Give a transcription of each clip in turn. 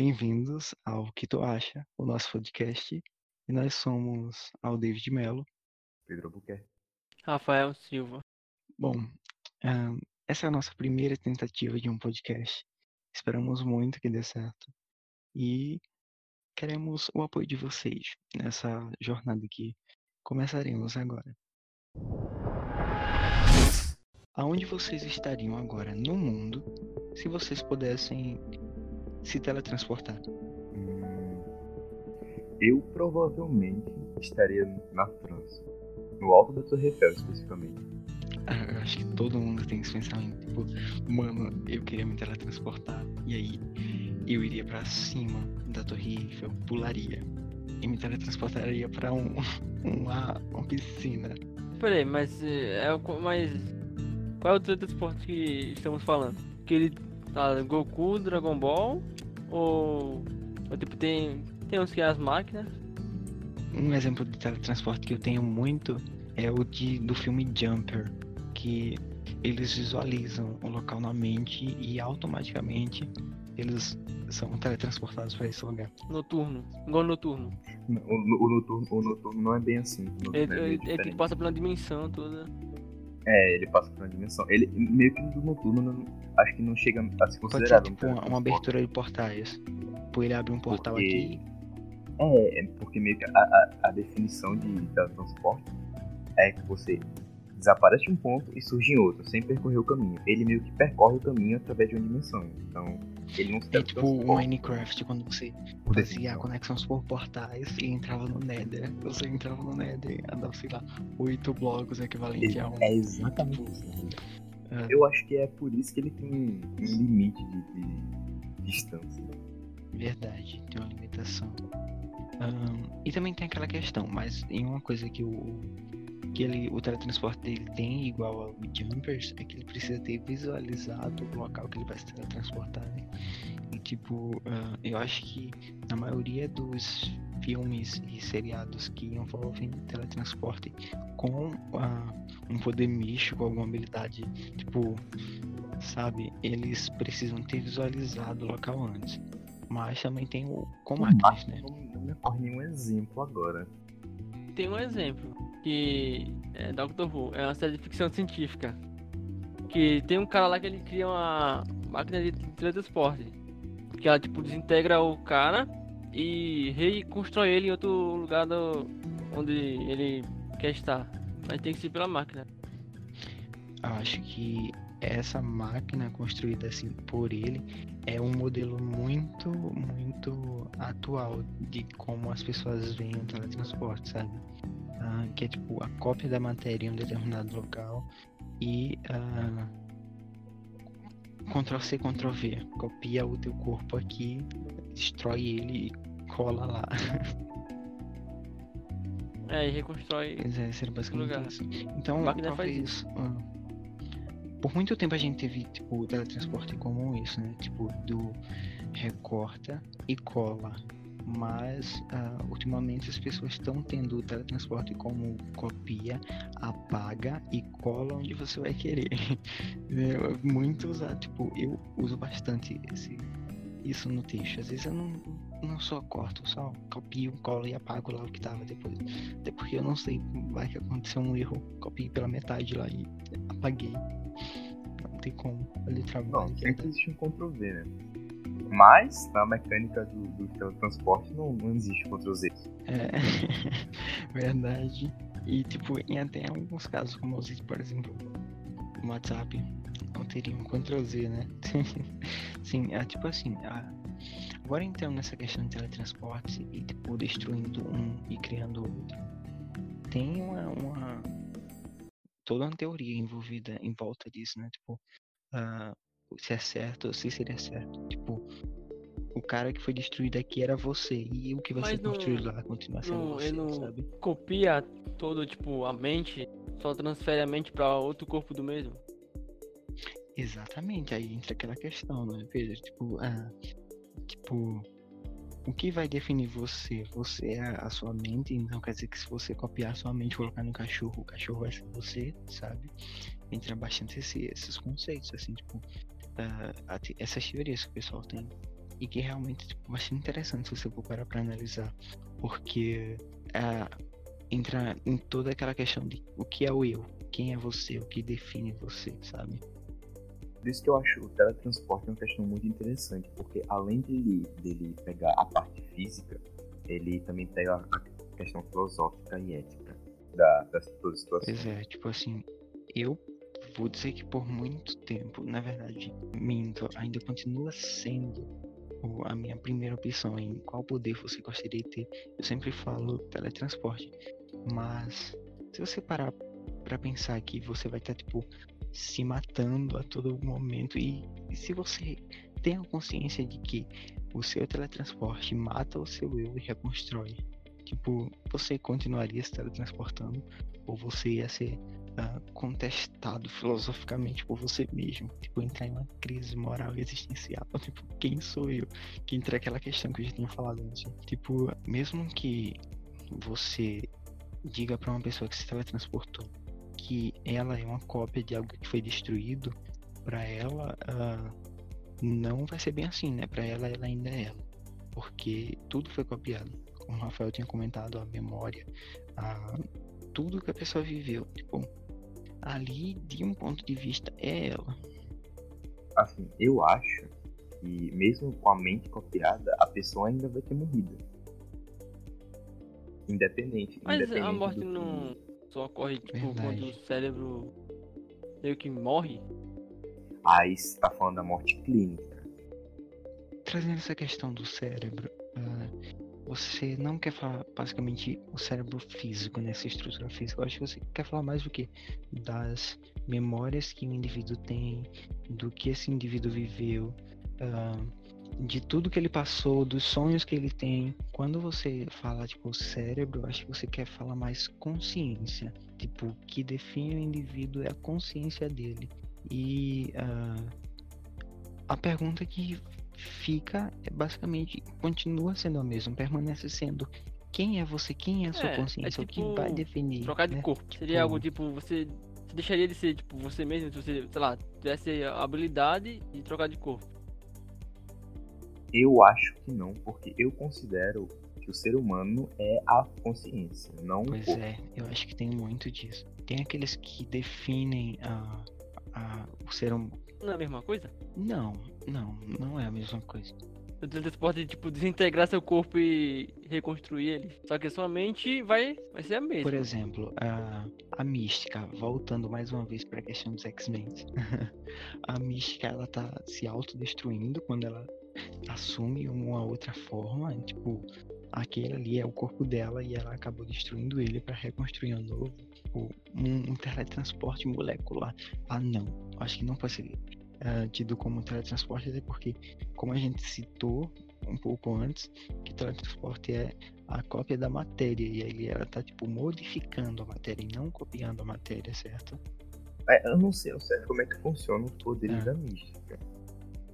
Bem-vindos ao Que Tu Acha, o nosso podcast. E nós somos ao David Mello. Pedro Albuquerque. Rafael Silva. Bom, ah, essa é a nossa primeira tentativa de um podcast. Esperamos muito que dê certo. E queremos o apoio de vocês nessa jornada que começaremos agora. Aonde vocês estariam agora no mundo se vocês pudessem se teletransportar? Hum, eu provavelmente estaria na França. No alto da Torre Eiffel, especificamente. Ah, Eu acho que todo mundo tem esse pensamento. Tipo, mano, eu queria me teletransportar. E aí eu iria pra cima da Torre Eiffel, pularia. E me teletransportaria pra um, uma, uma piscina. Peraí, mas eh, é o co- mas qual é o teletransporte que estamos falando? Que ele tá Goku, Dragon Ball ou, ou tipo tem tem uns que é as máquinas? Um exemplo de teletransporte que eu tenho muito é o de, do filme Jumper, que eles visualizam o local na mente e automaticamente eles são teletransportados para esse lugar. Noturno, igual noturno. O, o- o noturno, o noturno não é bem assim. Ele, é meio ele, ele diferente. passa pela dimensão toda. É, ele passa por uma dimensão. Ele meio que do noturno não- acho que não chega a se Pode ser considerar. tipo uma, uma abertura de portais. Tipo, ele abre um portal Porque- aqui. É, é porque meio que a, a, a definição de teletransporte é que você desaparece de um ponto e surge em outro, sem percorrer o caminho. Ele meio que percorre o caminho através de uma dimensão. Então, ele não se É tipo o Minecraft, quando você fazia definição. conexões por portais e entrava no Nether. Você entrava no Nether e andava, sei lá, oito blocos equivalente a um. É exatamente isso. É. Eu acho que é por isso que ele tem um limite de, de distância. Verdade, tem uma limitação. Ahn, e também tem aquela questão, mas em uma coisa que o que ele, o teletransporte dele tem igual ao Jumpers é que ele precisa ter visualizado o local que ele vai se teletransportar, né? E tipo, ah, eu acho que na maioria dos filmes e seriados que envolvem teletransporte com ah, um poder místico, alguma habilidade, tipo, sabe, eles precisam ter visualizado o local antes. Mas também tem o com máquinas, né? Não, não me ocorre nenhum exemplo agora. Tem um exemplo que é Doctor Who, é uma série de ficção científica. Que tem um cara lá que ele cria uma máquina de teletransporte. Que ela tipo desintegra o cara e reconstrói ele em outro lugar do, onde ele quer estar. Mas tem que ser pela máquina. Acho que essa máquina construída assim por ele é um modelo muito, muito atual de como as pessoas veem o teletransporte, sabe? Ah, que é tipo a cópia da matéria em um determinado local e ah, Ctrl C, Ctrl V. Copia o teu corpo aqui, destrói ele e cola lá. É, e reconstrói. Pois é, seria basicamente lugar. isso. Então, talvez. ah, por muito tempo a gente teve, tipo, o teletransporte comum isso, né? Tipo, do recorta e cola. Mas, ah, ultimamente, as pessoas estão tendo o teletransporte como copia, apaga e cola onde você vai querer. É muito usado. Tipo, eu uso bastante esse, isso no texto. Às vezes eu não, não só corto, só copio, colo e apago lá o que tava depois. Até porque eu não sei, vai que aconteceu um erro, copiei pela metade lá e apaguei. Não tem como. Ali Não, trabalho. sempre existe um Ctrl V, né? Mas na mecânica do, do teletransporte não, não existe Ctrl Z. É, verdade. E tipo, em até alguns casos, como usei, por exemplo, no WhatsApp, não teria um Ctrl Z, né? Sim, é tipo assim, a- agora entrando nessa questão de teletransporte e tipo, destruindo um e criando outro, tem uma, uma- toda uma teoria envolvida em volta disso, né? Tipo, ah, se é certo ou se seria certo. Tipo, o cara que foi destruído aqui era você e o que vai Mas ser não- construído lá continua sendo não- você, não- sabe? Copia todo, tipo, a mente, só transfere a mente pra outro corpo do mesmo. Exatamente, aí entra aquela questão, né, Pedro? Tipo, ah, tipo, o que vai definir você? Você é a sua mente, então quer dizer que se você copiar a sua mente e colocar no cachorro, o cachorro vai ser você, sabe? Entra bastante esse- esses conceitos, assim, tipo, a essas teorias que o pessoal tem. e que realmente tipo, bastante interessante se você for parar para analisar, porque é, entra em toda aquela questão de o que é o eu, quem é você, o que define você, sabe? Por isso que eu acho o teletransporte uma questão muito interessante, porque além dele, dele pegar a parte física, ele também pega a questão filosófica e ética da, das todas situações. Pois é, tipo assim, eu vou dizer que por muito tempo, na verdade, minto, ainda continua sendo a minha primeira opção em qual poder você gostaria de ter. Eu sempre falo teletransporte, mas se você parar para pensar que você vai estar tipo se matando a todo momento e, e se você tem a consciência de que o seu teletransporte mata o seu eu e reconstrói, tipo, você continuaria se teletransportando ou você ia ser contestado filosoficamente por você mesmo, tipo, entrar em uma crise moral e existencial, tipo, quem sou eu? Que entra aquela questão que eu já tinha falado antes, tipo, mesmo que você diga para uma pessoa que se teletransportou que ela é uma cópia de algo que foi destruído, para ela uh, não vai ser bem assim, né? Para ela, ela ainda é ela, porque tudo foi copiado. Como o Rafael tinha comentado, a memória, a, tudo que a pessoa viveu, tipo, ali de um ponto de vista é ela. Assim, eu acho que mesmo com a mente copiada, a pessoa ainda vai ter morrido. Independente. Mas independente a morte do que- não só ocorre tipo quando o cérebro meio que morre. Aí você tá falando da morte clínica. Trazendo essa questão do cérebro, ah, você não quer falar basicamente o cérebro físico, nessa estrutura física. Eu acho que você quer falar mais do que das memórias que o indivíduo tem, do que esse indivíduo viveu, ah, de tudo que ele passou, dos sonhos que ele tem. Quando você fala tipo cérebro, eu acho que você quer falar mais consciência. Tipo, o que define o indivíduo é a consciência dele. E ah, a pergunta que fica é basicamente continua sendo a mesma, permanece sendo quem é você, quem é a sua É, é consciência, o que tipo vai definir. Trocar de né? corpo. Tipo, Seria algo tipo, você, você deixaria de ser tipo você mesmo se você, sei lá, tivesse a habilidade de trocar de corpo. Eu acho que não, porque eu considero que o ser humano é a consciência, não o Pois é, eu acho que tem muito disso. Tem aqueles que definem a, a, o ser humano. Não é a mesma coisa? Não, não, não é a mesma coisa. O teletransporte tipo desintegrar seu corpo e reconstruir ele. Só que sua mente vai, vai ser a mesma. Por exemplo, a, a mística, voltando mais uma vez para a questão dos X-Men. a mística ela tá se autodestruindo quando ela assume uma outra forma, tipo, aquele ali é o corpo dela e ela acabou destruindo ele para reconstruir um novo, tipo, um, um teletransporte molecular. Ah, não, acho que não pode ser ah, tido como teletransporte, até porque, como a gente citou um pouco antes, que teletransporte é a cópia da matéria e aí ela tá tipo modificando a matéria e não copiando a matéria, certo? É, eu não sei ao certo como é que funciona os poderes Ah. da mística.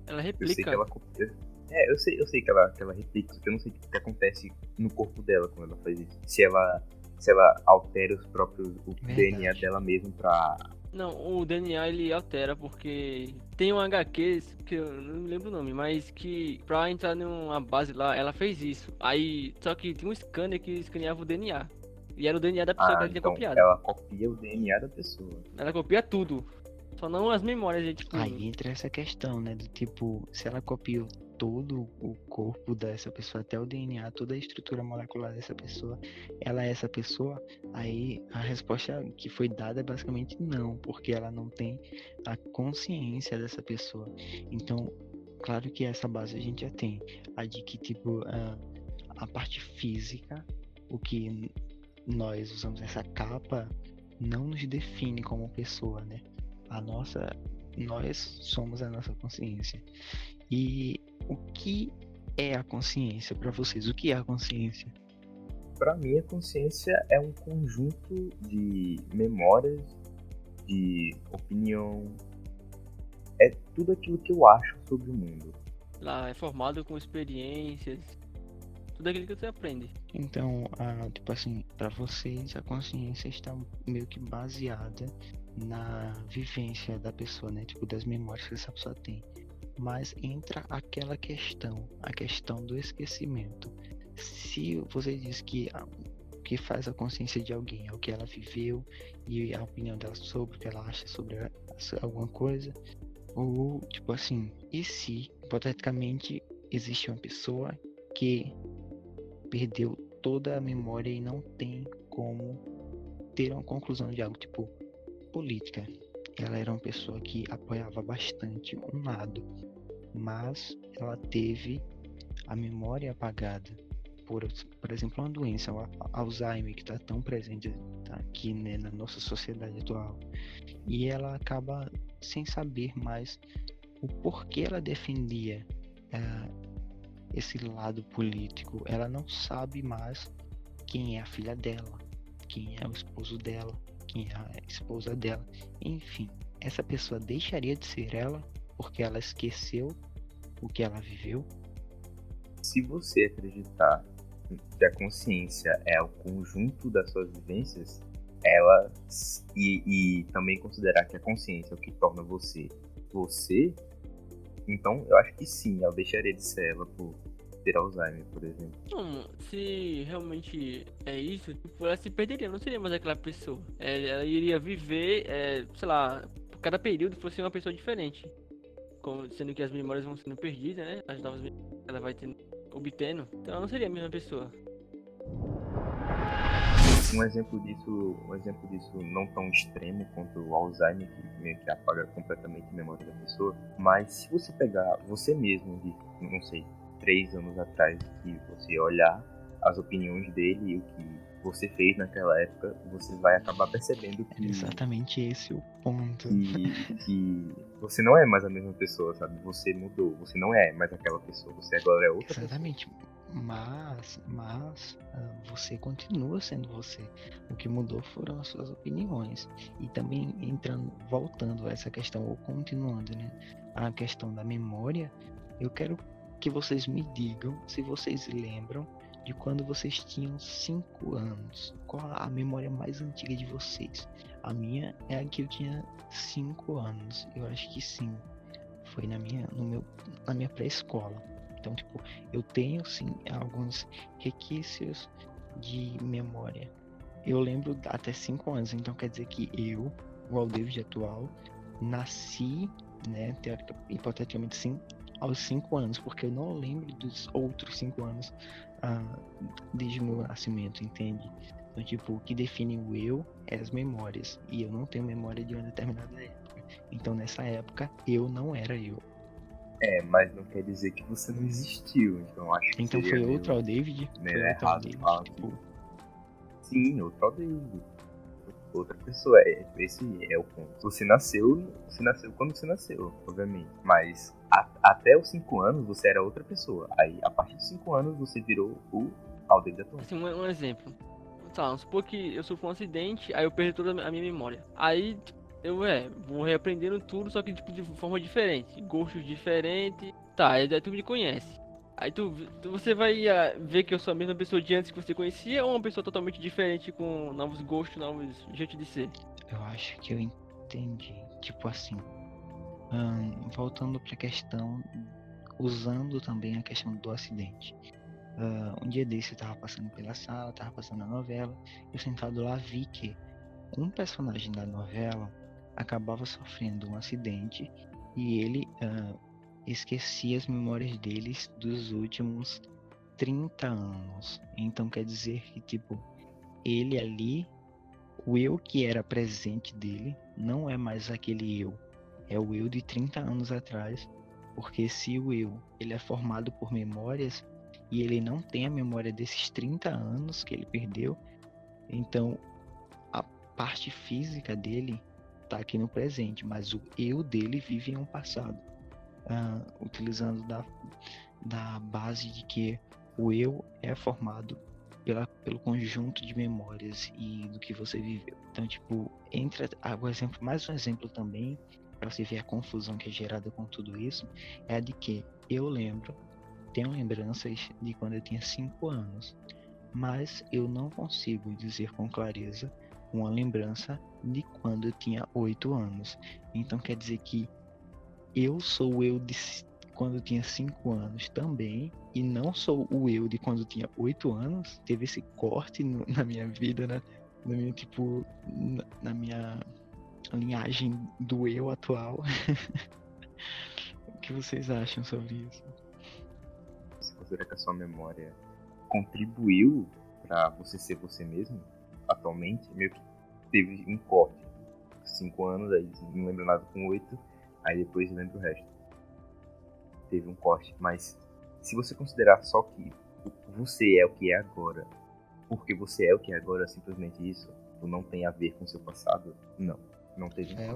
Ela Eu sei replica. que ela copia. É, eu sei, eu sei que ela, que ela replica, só que eu não sei o que acontece no corpo dela quando ela faz isso. Se ela, se ela altera os próprios, o Verdade. DNA dela mesmo pra. Não, o DNA ele altera porque tem um HQ que eu não me lembro o nome, mas que pra entrar numa base lá, ela fez isso. Aí, só que tinha um scanner que escaneava o DNA. E era o DNA da pessoa que Ah, ela tinha então copiado. ela copia o DNA da pessoa. Ela copia tudo. Só não as memórias, gente. Tipo, Aí entra essa questão, né? Do tipo, se ela copiou todo o corpo dessa pessoa, até o DNA, toda a estrutura molecular dessa pessoa, ela é essa pessoa, aí a resposta que foi dada é basicamente não, porque ela não tem a consciência dessa pessoa. Então, claro que essa base a gente já tem. A de que, tipo, a, a parte física, o que nós usamos essa capa, não nos define como pessoa, né? A nossa nós somos a nossa consciência. E o que é a consciência para vocês? O que é a consciência? Pra mim, a consciência é um conjunto de memórias, de opinião. É tudo aquilo que eu acho sobre o mundo. Lá é formado com experiências. Tudo aquilo que você aprende. Então, a, tipo assim, para vocês a consciência está meio que baseada na vivência da pessoa, né? Tipo das memórias que essa pessoa tem. Mas entra aquela questão, a questão do esquecimento. Se você diz que o que faz a consciência de alguém é o que ela viveu e a opinião dela sobre o que ela acha sobre alguma coisa, ou tipo assim, e se hipoteticamente existe uma pessoa que perdeu toda a memória e não tem como ter uma conclusão de algo tipo política. Ela era uma pessoa que apoiava bastante um lado, mas ela teve a memória apagada por, por exemplo, uma doença, o Alzheimer, que está tão presente aqui né, na nossa sociedade atual, e ela acaba sem saber mais o porquê ela defendia uh, esse lado político. Ela não sabe mais quem é a filha dela, quem é o esposo dela, a esposa dela. Enfim, essa pessoa deixaria de ser ela porque ela esqueceu o que ela viveu? Se você acreditar que a consciência é o conjunto das suas vivências, ela e, e também considerar que a consciência é o que torna você você, então eu acho que sim, ela deixaria de ser ela por ter Alzheimer, por exemplo. Não, se realmente é isso, tipo, ela se perderia, não seria mais aquela pessoa. É, ela iria viver, é, sei lá, cada período fosse uma pessoa diferente. Como, sendo que as memórias vão sendo perdidas, né? As novas memórias ela vai tendo, obtendo. Então ela não seria a mesma pessoa. Um exemplo disso, um exemplo disso não tão extremo quanto o Alzheimer, que meio que apaga completamente a memória da pessoa, mas se você pegar você mesmo de, não sei, três anos atrás, e você olhar as opiniões dele e o que você fez naquela época, você vai acabar percebendo que. É exatamente esse o ponto. Que, que você não é mais a mesma pessoa, sabe? Você mudou, você não é mais aquela pessoa, você agora é outra Exatamente. Pessoa. Mas, mas uh, você continua sendo você. O que mudou foram as suas opiniões. E também entrando, voltando a essa questão, ou continuando, né? A questão da memória, eu quero que vocês me digam se vocês lembram de quando vocês tinham 5 anos. Qual a memória mais antiga de vocês? A minha é a que eu tinha 5 anos. Eu acho que sim. Foi na minha, no meu, na minha pré-escola. Então, tipo, eu tenho sim alguns requisitos de memória. Eu lembro até 5 anos, então quer dizer que eu, o Aldavid atual, nasci, né, hipoteticamente sim, aos 5 anos, porque eu não lembro dos outros 5 anos ah, desde o meu nascimento, entende? Então, tipo, o que define o eu é as memórias, e eu não tenho memória de uma determinada época. Então, nessa época, eu não era eu. É, mas não quer dizer que você não existiu, então acho que Então foi outro ao David? Meio foi errado David, falar tipo... Sim, outro ao David. Outra pessoa, é, esse é o ponto. Você nasceu, você nasceu quando você nasceu, obviamente. Mas a, até os 5 anos você era outra pessoa. Aí, a partir dos 5 anos, você virou o Aldeia atual. Assim, um, um exemplo. Tá, supor que eu sofri um acidente, aí eu perdi toda a minha memória. Aí eu é, vou reaprendendo tudo, só que tipo, de forma diferente, gostos diferentes. Tá, aí tu me conhece. Aí tu, tu você vai uh, ver que eu sou a mesma pessoa de antes que você conhecia ou uma pessoa totalmente diferente com novos gostos, novos jeitos de ser? Eu acho que eu entendi. Tipo assim, um, voltando para a questão, usando também a questão do acidente. Uh, um dia desse eu tava passando pela sala, tava passando a novela, eu sentado lá vi que um personagem da novela acabava sofrendo um acidente e ele uh, esquecia as memórias deles dos últimos 30 anos. Então quer dizer que, tipo, ele ali, o eu que era presente dele, não é mais aquele eu. É o eu de 30 anos atrás. Porque se o eu ele é formado por memórias e ele não tem a memória desses 30 anos que ele perdeu, então a parte física dele está aqui no presente, mas o eu dele vive em um passado, uh, utilizando da, da base de que o eu é formado pela, pelo conjunto de memórias e do que você viveu. Então, tipo, entra ah, o exemplo, mais um exemplo também para você ver a confusão que é gerada com tudo isso, é a de que eu lembro, tenho lembranças de quando eu tinha 5 anos, mas eu não consigo dizer com clareza uma lembrança de quando eu tinha 8 anos. Então quer dizer que eu sou o eu de quando tinha 5 anos também, e não sou o eu de quando tinha 8 anos. Teve esse corte no, na minha vida, né? Na minha, tipo, na, na minha linhagem do eu atual. o que vocês acham sobre isso? Você considera que a sua memória contribuiu para você ser você mesmo atualmente? Meio que teve um corte. 5 anos, aí não lembro nada com 8, aí depois lembro o resto. Teve um corte, mas se você considerar só que você é o que é agora, porque você é o que é agora, simplesmente isso, não tem a ver com o seu passado, não. Não teve. É,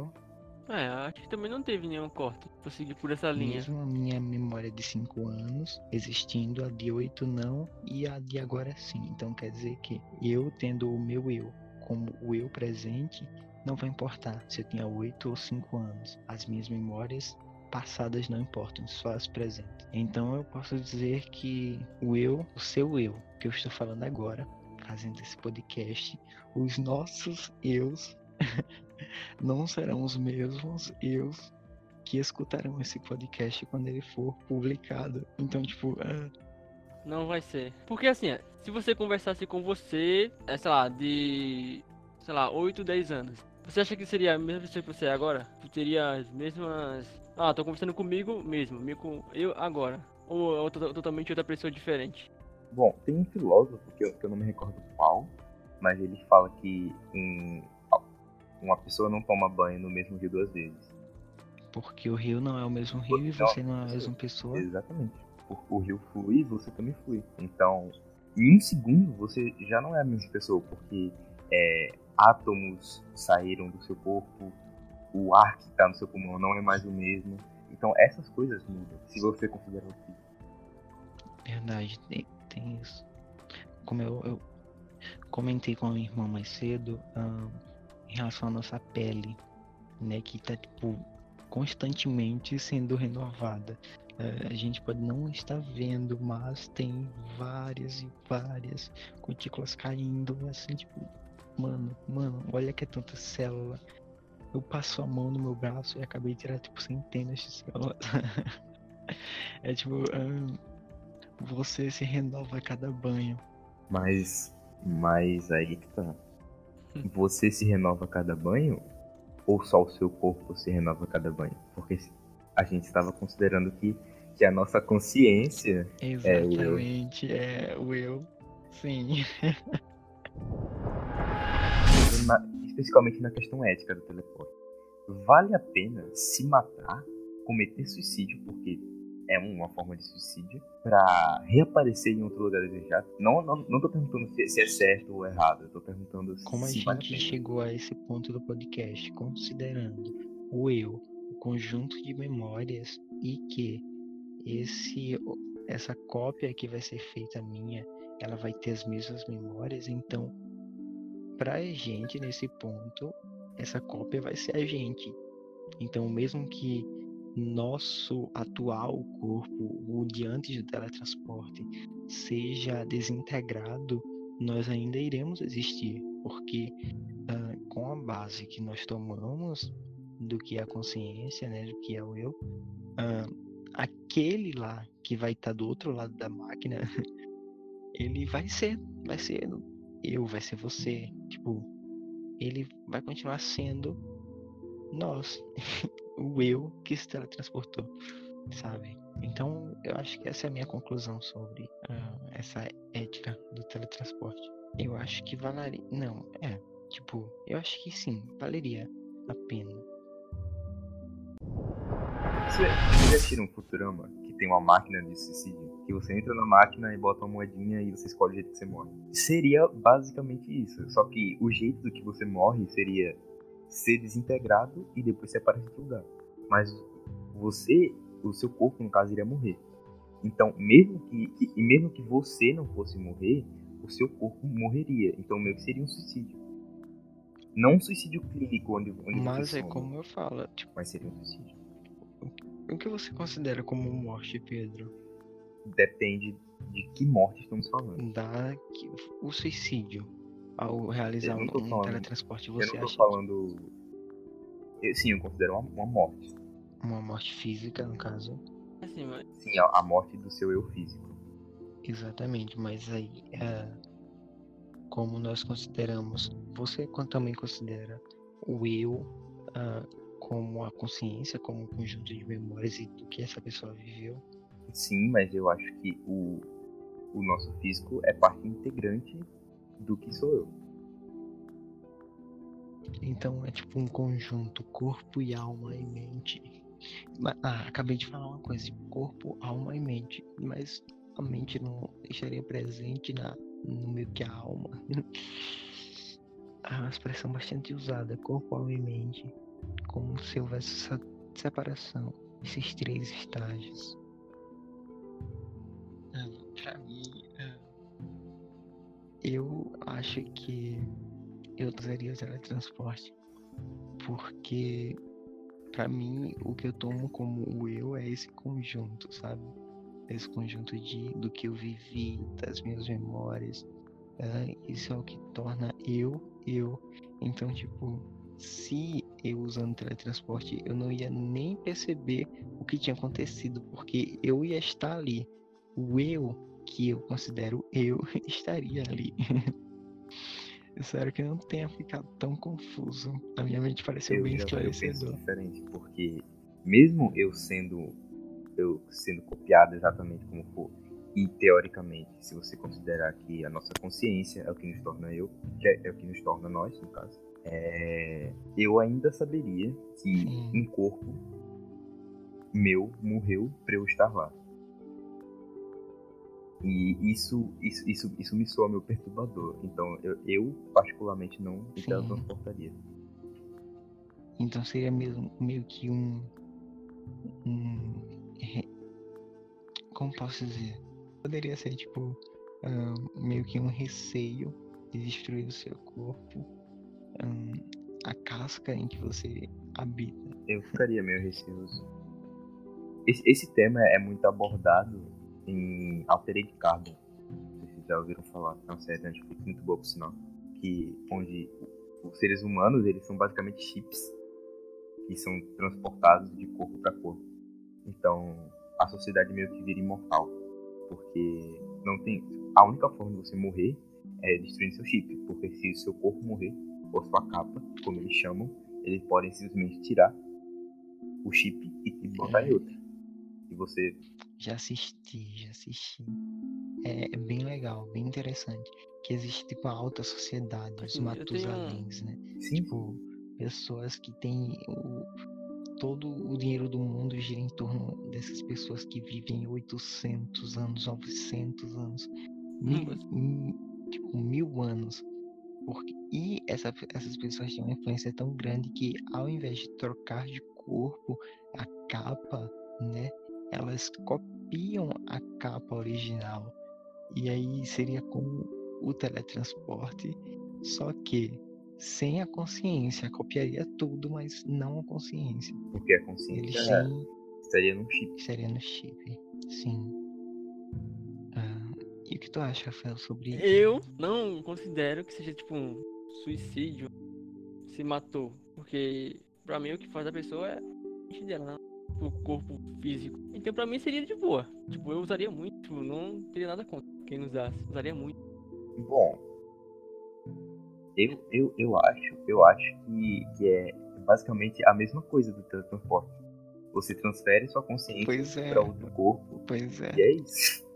É, acho que também não teve nenhum corte. Vou seguir por essa linha. mesmo a minha memória de 5 anos existindo, a de 8 não e a de agora sim. Então quer dizer que eu tendo o meu eu como o eu presente, não vai importar se eu tinha 8 ou 5 anos. As minhas memórias passadas não importam, só as presentes. Então eu posso dizer que o eu, o seu eu, que eu estou falando agora, fazendo esse podcast, os nossos eus não serão os mesmos eus que escutarão esse podcast quando ele for publicado. Então, tipo, é, Não vai ser. Porque assim, se você conversasse com você, é, sei lá, de. sei lá, 8, 10 anos. Você acha que seria a mesma pessoa que você é agora? Tu teria as mesmas. Ah, tô conversando comigo mesmo, me com eu agora. Ou é totalmente outra pessoa diferente? Bom, tem um filósofo que eu, que eu não me recordo qual, mas ele fala que um- uma pessoa não toma banho no mesmo rio duas vezes. porque o rio não é o mesmo rio e você não é a mesma pessoa. Exatamente. O, o rio flui e você também flui. Então, em um segundo, você já não é a mesma pessoa, porque é, átomos saíram do seu corpo, o ar que está no seu pulmão não é mais o mesmo. Então, essas coisas mudam, se você considera o físico. Verdade, tem, tem isso. Como eu, eu comentei com a minha irmã mais cedo, ahn, em relação à nossa pele, né, que tá, tipo, constantemente sendo renovada. Eh, a gente pode não estar vendo, mas tem várias e várias cutículas caindo, assim, tipo, mano, mano, olha que é tanta célula. Eu passo a mão no meu braço e acabei de tirar, tipo, centenas de células. é tipo, ahn, você se renova a cada banho. Mas, mas aí que tá. Você se renova a cada banho? Ou só o seu corpo se renova a cada banho? Porque a gente estava considerando que, que a nossa consciência o eu. Exatamente, é o eu. Sim. na- especificamente na questão ética do teleporte. Vale a pena se matar, cometer suicídio, porque é uma forma de suicídio, pra reaparecer em outro lugar desejado? Não, não, não tô perguntando se, se é certo ou errado, eu tô perguntando Como a se vale a gente chegou a esse ponto do podcast, considerando o eu, o conjunto de memórias e que esse essa cópia que vai ser feita minha, ela vai ter as mesmas memórias, então pra gente nesse ponto, essa cópia vai ser a gente. Então, mesmo que nosso atual corpo, o de antes do teletransporte, seja desintegrado, nós ainda iremos existir, porque ah, com a base que nós tomamos do que é a consciência, né, do que é o eu, ah, aquele lá que vai estar do outro lado da máquina, ele vai ser, vai ser eu, vai ser você, tipo, ele vai continuar sendo nós, o eu que se teletransportou, sabe? Então, eu acho que essa é a minha conclusão sobre ah, essa ética do teletransporte. Eu acho que valeria. Não, é. Tipo, eu acho que sim, valeria a pena. Você já assistiu um Futurama que tem uma máquina de suicídio? Que você entra na máquina e bota uma moedinha e você escolhe o jeito que você morre. Seria basicamente isso. Só que o jeito do que você morre seria ser desintegrado e depois você aparece em outro lugar. Mas você, o seu corpo, no caso, iria morrer. Então, mesmo que, que- e mesmo que você não fosse morrer, o seu corpo morreria. Então, meio que seria um suicídio. Não um suicídio clínico onde, onde Mas você é como eu falo, tipo, mas seria um suicídio. o que você considera como morte, Pedro? Depende de que morte estamos falando. Da que- o suicídio ao realizar Eu um, falando- teletransporte, Eu você não tô acha? falando. eu- Sim, eu considero uma, uma morte. Uma morte física, no caso. Assim, mas... Sim, a, a morte do seu eu físico. Exatamente, mas aí, é, como nós consideramos, você também considera o eu ah, como a consciência, como um conjunto de memórias e do que essa pessoa viveu? Sim, mas eu acho que o, o nosso físico é parte integrante do que sou eu. Então é tipo um conjunto, corpo e alma e mente. Ah, acabei de falar uma coisa, corpo, alma e mente, mas a mente não estaria presente na, no meio que a alma. é uma expressão bastante usada, corpo, alma e mente, como se houvesse essa separação, esses três estágios. Mim, ah, eu acho que eu usaria o teletransporte porque para mim o que eu tomo como o eu é esse conjunto, sabe? Esse conjunto de do que eu vivi, das minhas memórias. É, isso é o que torna eu eu. Então, tipo, se eu usando teletransporte, eu não ia nem perceber o que tinha acontecido, porque eu ia estar ali. O eu que eu considero eu estaria ali. Espero que não tenha ficado tão confuso. Na minha mente pareceu eu bem já- eu penso esclarecedor. diferente, porque mesmo eu sendo eu sendo copiado exatamente como for, e teoricamente, se você considerar que a nossa consciência é o que nos torna eu, que é, é o que nos torna nós, no caso, é, eu ainda saberia que Sim. um corpo meu morreu para eu estar lá. E isso, isso, isso, isso me soa meio perturbador. Então eu, eu particularmente não me Sim. teletransportaria. Então seria mesmo meio que um. um como posso dizer? Poderia ser tipo. ahn, meio que um receio de destruir o seu corpo. ahn, a casca em que você habita. Eu ficaria meio receoso. Esse, esse tema é muito abordado em Altered Carbon. Não sei se já ouviram falar. É uma série da Netflix muito boa, por sinal. Que, onde os seres humanos, eles são basicamente chips. Que são transportados de corpo para corpo. Então, a sociedade meio que vira imortal. Porque não tem... A única forma de você morrer é destruindo seu chip. Porque se seu corpo morrer, ou sua capa, como eles chamam, eles podem simplesmente tirar o chip e e botar em outro. E você. Já assisti, já assisti. É, é bem legal, bem interessante. Que existe tipo a alta sociedade, os Assim, eu tenho- né? Sim, Tipo, pessoas que têm o, todo o dinheiro do mundo gira em torno dessas pessoas que vivem 800 anos, 900 anos, mil, mas- mil- tipo, mil anos. Porque, e essa- essas pessoas têm uma influência tão grande que ao invés de trocar de corpo a capa, né, elas copiam a capa original. E aí seria como o teletransporte, só que sem a consciência, copiaria tudo, mas não a consciência. porque a Eles consciência têm estaria num chip. seria no chip. Sim. Ah, e o que tu acha, Rafael, sobre Eu não considero que seja tipo um suicídio, se matou, porque pra mim o que faz a pessoa é a mente dela, né? o corpo físico. Então pra mim seria de boa. Tipo, eu usaria muito, tipo, não teria nada contra quem não usasse. Usaria muito. Bom. Eu, eu, eu acho, eu acho que, que é basicamente a mesma coisa do teletransporte. Você transfere sua consciência Pois é, para outro corpo pois é. e é isso.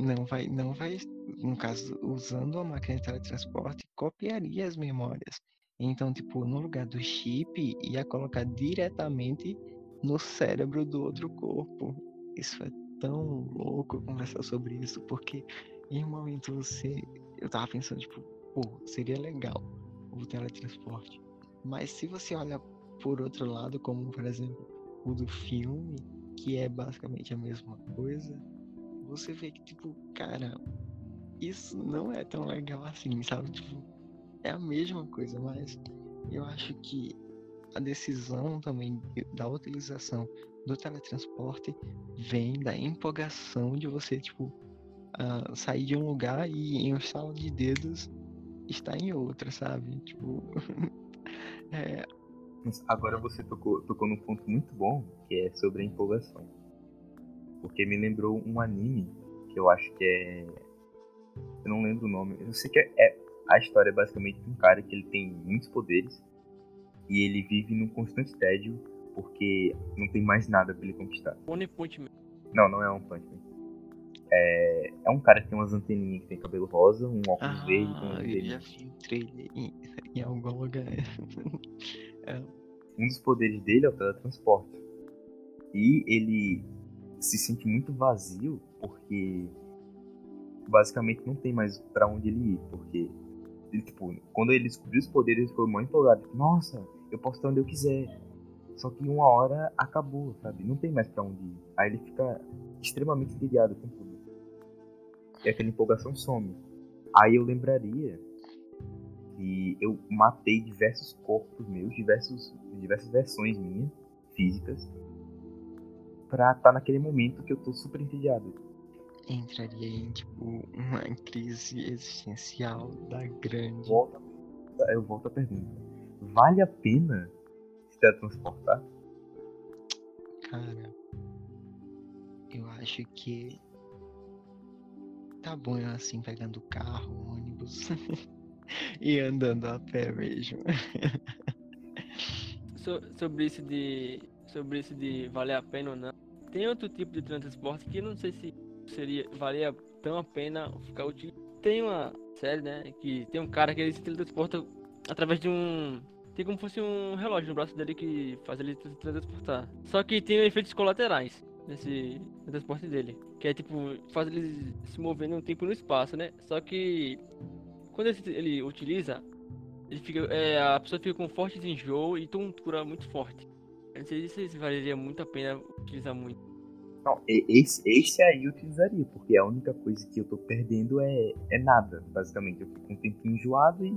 Não vai, não vai, no caso, usando a máquina de teletransporte, copiaria as memórias. Então, tipo, no lugar do chip, ia colocar diretamente no cérebro do outro corpo. Isso é tão louco conversar sobre isso, porque em um momento você. Eu tava pensando, tipo, pô, seria legal o teletransporte. Mas se você olha por outro lado, como por exemplo o do filme, que é basicamente a mesma coisa, você vê que, tipo, cara, isso não é tão legal assim, sabe? Tipo, é a mesma coisa, mas eu acho que a decisão também da utilização do teletransporte vem da empolgação de você, tipo, ah, sair de um lugar e em um estalo de dedos estar em outra, sabe? Tipo, é, agora você tocou, tocou num ponto muito bom, que é sobre a empolgação. Porque me lembrou um anime que eu acho que é. Eu não lembro o nome. Eu sei que é. é a história é basicamente de um cara que ele tem muitos poderes e ele vive num constante tédio porque não tem mais nada pra ele conquistar. One Punch Man. Não, não é um Punch Man. É, é um cara que tem umas anteninhas que tem cabelo rosa, um óculos Ah, verde com eu já vi o trailer em, em algum lugar. É, Um dos poderes dele é o teletransporte. E ele se sente muito vazio porque basicamente não tem mais pra onde ele ir. Porque, ele, tipo, quando ele descobriu os poderes, ele ficou muito empolgado. Tipo, Nossa, eu posso estar onde eu quiser. Só que uma hora acabou, sabe? Não tem mais pra onde ir. Aí ele fica extremamente ligado com tudo. E aquela empolgação some. Aí eu lembraria que eu matei diversos corpos meus, diversos, diversas versões minhas, físicas, pra estar naquele momento que eu tô super entediado. Entraria em tipo uma crise existencial da grande. Volta, eu volto à pergunta. Vale a pena se teletransportar? Cara, eu acho que tá bom eu assim pegando carro, ônibus e andando a pé mesmo. So- sobre isso de. Sobre isso de valer a pena ou não. Tem outro tipo de transporte que eu não sei se seria. Valia tão a pena ficar útil. Tem uma série, né? Que tem um cara que ele se teletransporta através de um. Tem como se fosse um relógio no braço dele que faz ele se teletransportar. Só que tem efeitos colaterais nesse transporte dele. Que é tipo, faz ele se mover no tempo e no espaço, né? Só que quando ele, ele utiliza, ele fica, é, a pessoa fica com forte enjoo e tontura muito forte. Eu não sei se valeria muito a pena utilizar muito. Não, esse, esse aí eu utilizaria, porque a única coisa que eu tô perdendo é, é nada, basicamente. Eu fico um tempinho enjoado e.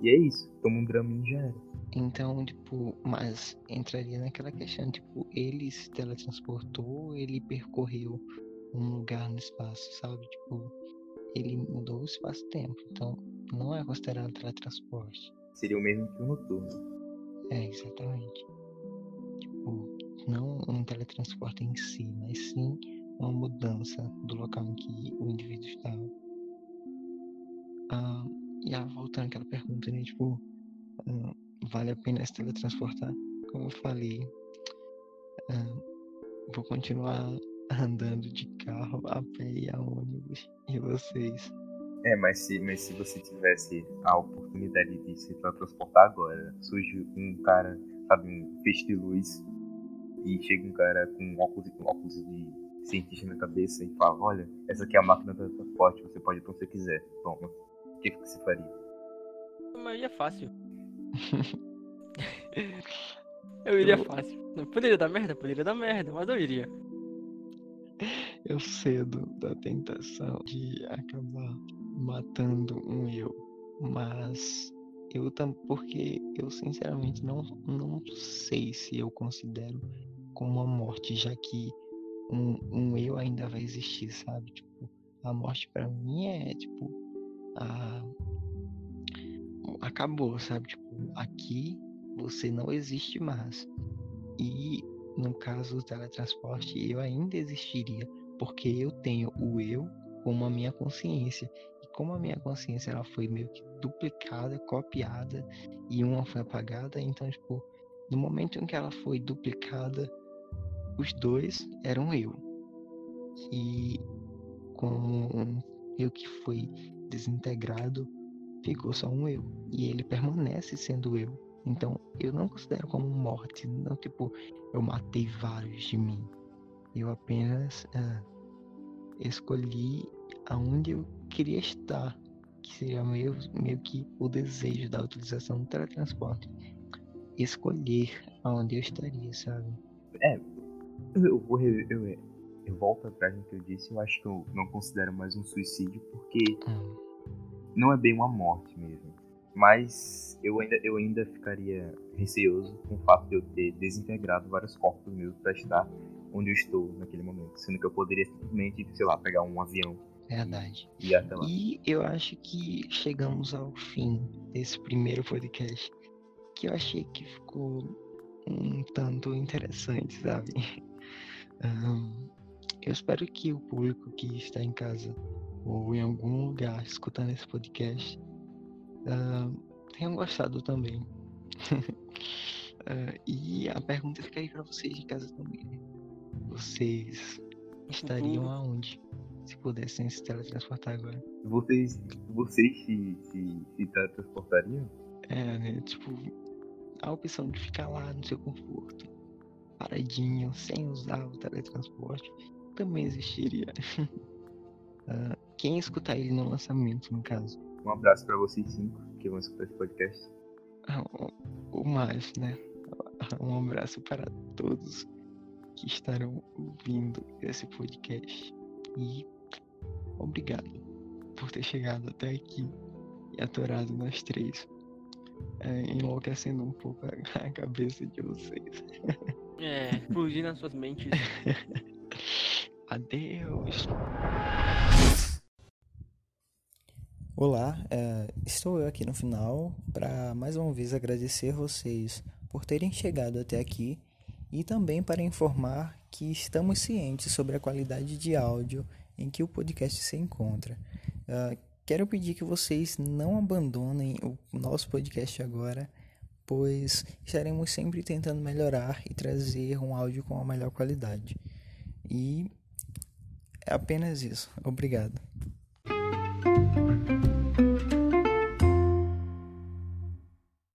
E é isso. Tomo um draminho e já era. Então, tipo, mas entraria naquela questão, tipo, ele se teletransportou, ele percorreu um lugar no espaço, sabe? Tipo, ele mudou o espaço-tempo, então não é considerado teletransporte. Seria o mesmo que o noturno. É, exatamente. Tipo, não um teletransporte em si, mas sim uma mudança do local em que o indivíduo estava. Ah, e ah, voltando àquela pergunta, né? Tipo, ah, vale a pena se teletransportar? Como eu falei, ah, vou continuar andando de carro, a pé e a ônibus. E vocês? É, mas se, mas se você tivesse a oportunidade de se teletransportar agora, surge um cara, sabe, um feixe de luz, e chega um cara com óculos, com óculos de cientista na cabeça e fala, olha, essa aqui é a máquina de teletransporte, você pode ir pra onde você quiser, toma. O que, que você faria? Mas é fácil. eu iria Eu- fácil. Não poderia dar merda? Poderia dar merda, mas eu iria. Eu cedo da tentação de acabar matando um eu, mas eu também porque eu sinceramente não não sei se eu considero como uma morte, já que um, um eu ainda vai existir, sabe? Tipo, a morte pra mim é tipo a acabou, sabe? Tipo, aqui você não existe mais. E no caso do teletransporte, eu ainda existiria, porque eu tenho o eu como a minha consciência. E como a minha consciência ela foi meio que duplicada, copiada e uma foi apagada, então tipo, no momento em que ela foi duplicada, os dois eram eu. E como eu que foi desintegrado, ficou só um eu. E ele permanece sendo eu. Então eu não considero como morte, não tipo, eu matei vários de mim. Eu apenas ah, escolhi aonde eu queria estar, que seria meio, meio que o desejo da utilização do teletransporte. Escolher aonde eu estaria, sabe? Eu vou rever, eu, eu volto atrás no que eu disse, eu acho que eu não considero mais um suicídio, porque Hum, não é bem uma morte mesmo. Mas eu ainda, eu ainda ficaria receoso com o fato de eu ter desintegrado vários corpos meus pra estar onde eu estou naquele momento. Sendo que eu poderia simplesmente, sei lá, pegar um avião verdade. e ir até lá. E eu acho que chegamos ao fim desse primeiro podcast. que eu achei que ficou um tanto interessante, sabe? Um, eu espero que o público que está em casa ou em algum lugar escutando esse podcast uh, tenham gostado também. uh, e a pergunta fica aí para vocês de casa também. Né? Vocês estariam aonde se pudessem se teletransportar agora? Vocês, vocês se, se, se teletransportariam? É, né? Tipo, a opção de ficar lá no seu conforto, paradinho, sem usar o teletransporte, também existiria. uh, quem escutar ele no lançamento, no caso. Um abraço para vocês cinco que vão escutar esse podcast. Ah, o mais, né? Um abraço para todos que estarão ouvindo esse podcast. E obrigado por ter chegado até aqui e aturado nós três. É, enlouquecendo um pouco a, a cabeça de vocês. É, explodindo nas suas mentes. Adeus. Olá, é, estou eu aqui no final para mais uma vez agradecer vocês por terem chegado até aqui e também para informar que estamos cientes sobre a qualidade de áudio em que o podcast se encontra. Uh, quero pedir que vocês não abandonem o nosso podcast agora, pois estaremos sempre tentando melhorar e trazer um áudio com a melhor qualidade. E é apenas isso. Obrigado.